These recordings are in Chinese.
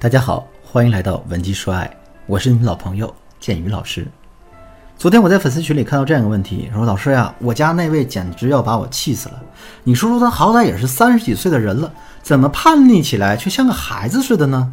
大家好，欢迎来到文姬说爱，我是你们老朋友建宇老师。昨天我在粉丝群里看到这样一个问题，说老师呀，我家那位简直要把我气死了。你说说他好歹也是三十几岁的人了，怎么叛逆起来却像个孩子似的呢？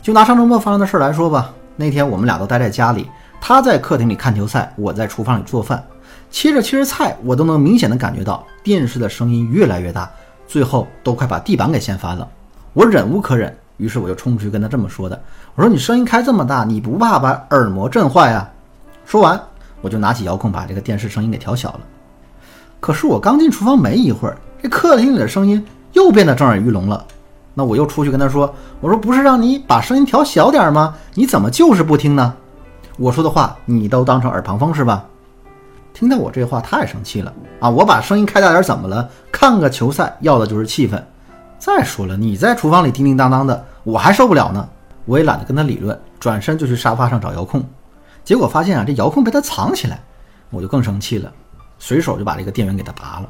就拿上周末发生的事来说吧，那天我们俩都待在家里，他在客厅里看球赛，我在厨房里做饭，切着切着菜，我都能明显的感觉到电视的声音越来越大，最后都快把地板给掀翻了。我忍无可忍。于是我就冲出去跟他这么说的：“我说你声音开这么大，你不怕把耳膜震坏啊？”说完，我就拿起遥控把这个电视声音给调小了。可是我刚进厨房没一会儿，这客厅里的声音又变得震耳欲聋了。那我又出去跟他说：“我说不是让你把声音调小点吗？你怎么就是不听呢？我说的话你都当成耳旁风是吧？”听到我这话他也生气了啊！我把声音开大点怎么了？看个球赛要的就是气氛。再说了，你在厨房里叮叮当当的，我还受不了呢。我也懒得跟他理论，转身就去沙发上找遥控。结果发现啊，这遥控被他藏起来，我就更生气了，随手就把这个电源给他拔了。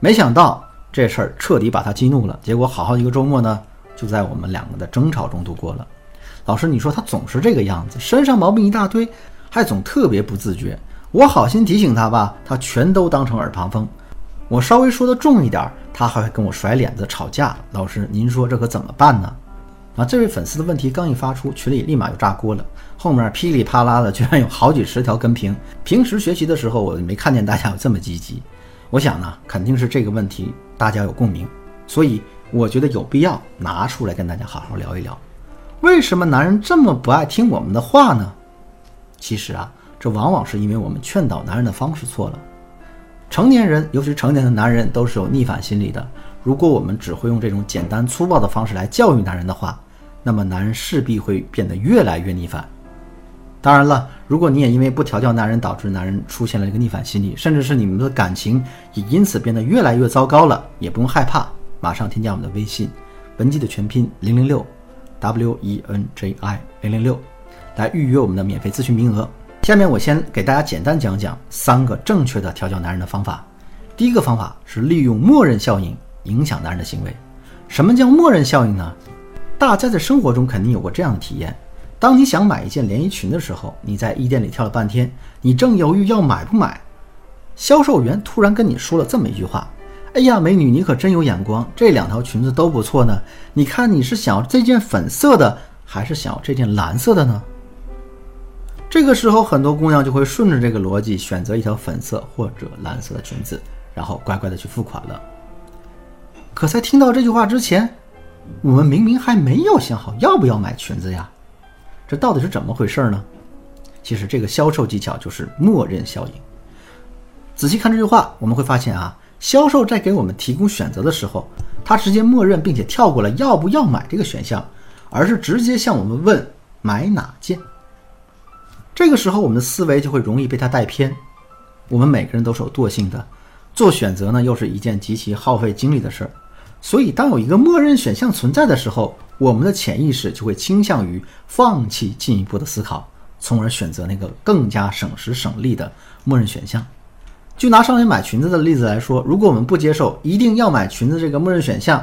没想到这事儿彻底把他激怒了。结果好好一个周末呢，就在我们两个的争吵中度过了。老师，你说他总是这个样子，身上毛病一大堆，还总特别不自觉。我好心提醒他吧，他全都当成耳旁风。我稍微说的重一点，他还会跟我甩脸子吵架。老师，您说这可怎么办呢？啊，这位粉丝的问题刚一发出，群里立马就炸锅了，后面噼里啪啦的居然有好几十条跟评。平时学习的时候，我没看见大家有这么积极。我想呢，肯定是这个问题大家有共鸣，所以我觉得有必要拿出来跟大家好好聊一聊，为什么男人这么不爱听我们的话呢？其实啊，这往往是因为我们劝导男人的方式错了。成年人，尤其是成年的男人，都是有逆反心理的。如果我们只会用这种简单粗暴的方式来教育男人的话，那么男人势必会变得越来越逆反。当然了，如果你也因为不调教男人，导致男人出现了一个逆反心理，甚至是你们的感情也因此变得越来越糟糕了，也不用害怕，马上添加我们的微信，文姬的全拼零零六，W E N J I 零零六，来预约我们的免费咨询名额。下面我先给大家简单讲讲三个正确的调教男人的方法。第一个方法是利用默认效应影响男人的行为。什么叫默认效应呢？大家在生活中肯定有过这样的体验：当你想买一件连衣裙的时候，你在衣店里挑了半天，你正犹豫要买不买，销售员突然跟你说了这么一句话：“哎呀，美女，你可真有眼光，这两条裙子都不错呢。你看你是想要这件粉色的，还是想要这件蓝色的呢？”这个时候，很多姑娘就会顺着这个逻辑选择一条粉色或者蓝色的裙子，然后乖乖的去付款了。可在听到这句话之前，我们明明还没有想好要不要买裙子呀，这到底是怎么回事呢？其实这个销售技巧就是默认效应。仔细看这句话，我们会发现啊，销售在给我们提供选择的时候，他直接默认并且跳过了要不要买这个选项，而是直接向我们问买哪件。这个时候，我们的思维就会容易被它带偏。我们每个人都是有惰性的，做选择呢又是一件极其耗费精力的事儿。所以，当有一个默认选项存在的时候，我们的潜意识就会倾向于放弃进一步的思考，从而选择那个更加省时省力的默认选项。就拿上面买裙子的例子来说，如果我们不接受一定要买裙子这个默认选项，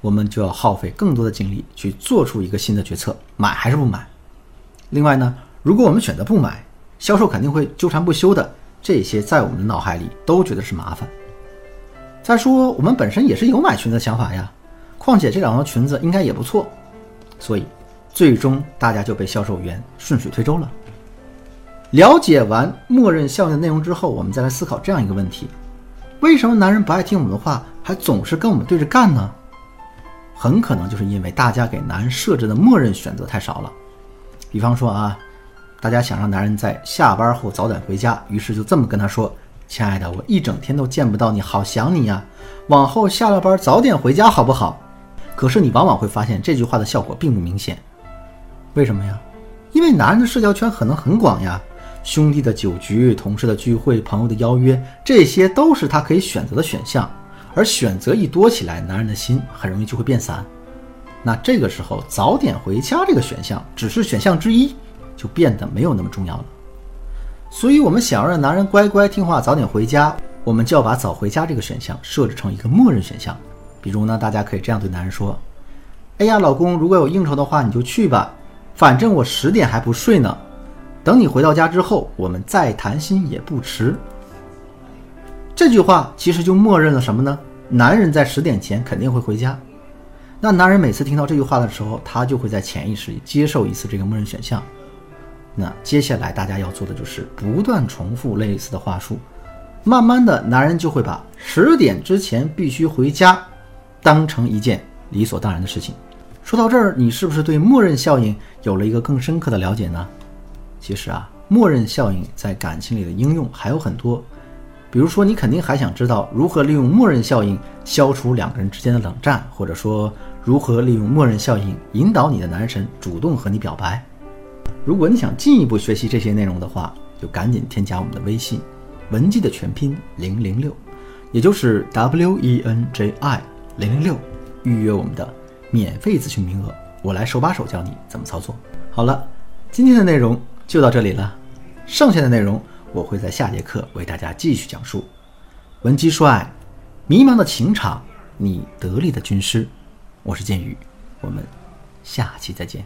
我们就要耗费更多的精力去做出一个新的决策：买还是不买？另外呢？如果我们选择不买，销售肯定会纠缠不休的。这些在我们的脑海里都觉得是麻烦。再说，我们本身也是有买裙子的想法呀。况且这两条裙子应该也不错，所以最终大家就被销售员顺水推舟了。了解完默认效应的内容之后，我们再来思考这样一个问题：为什么男人不爱听我们的话，还总是跟我们对着干呢？很可能就是因为大家给男人设置的默认选择太少了。比方说啊。大家想让男人在下班后早点回家，于是就这么跟他说：“亲爱的，我一整天都见不到你，好想你呀！往后下了班早点回家好不好？”可是你往往会发现这句话的效果并不明显。为什么呀？因为男人的社交圈可能很广呀，兄弟的酒局、同事的聚会、朋友的邀约，这些都是他可以选择的选项。而选择一多起来，男人的心很容易就会变散。那这个时候，早点回家这个选项只是选项之一。就变得没有那么重要了。所以，我们想要让男人乖乖听话、早点回家，我们就要把早回家这个选项设置成一个默认选项。比如呢，大家可以这样对男人说：“哎呀，老公，如果有应酬的话，你就去吧，反正我十点还不睡呢。等你回到家之后，我们再谈心也不迟。这句话其实就默认了什么呢？男人在十点前肯定会回家。那男人每次听到这句话的时候，他就会在潜意识里接受一次这个默认选项。那接下来大家要做的就是不断重复类似的话术，慢慢的，男人就会把十点之前必须回家当成一件理所当然的事情。说到这儿，你是不是对默认效应有了一个更深刻的了解呢？其实啊，默认效应在感情里的应用还有很多。比如说，你肯定还想知道如何利用默认效应消除两个人之间的冷战，或者说如何利用默认效应引导你的男神主动和你表白。如果你想进一步学习这些内容的话，就赶紧添加我们的微信，文姬的全拼零零六，也就是 W E N J I 零零六，预约我们的免费咨询名额，我来手把手教你怎么操作。好了，今天的内容就到这里了，剩下的内容。我会在下节课为大家继续讲述。文姬说爱，迷茫的情场，你得力的军师。我是剑宇，我们下期再见。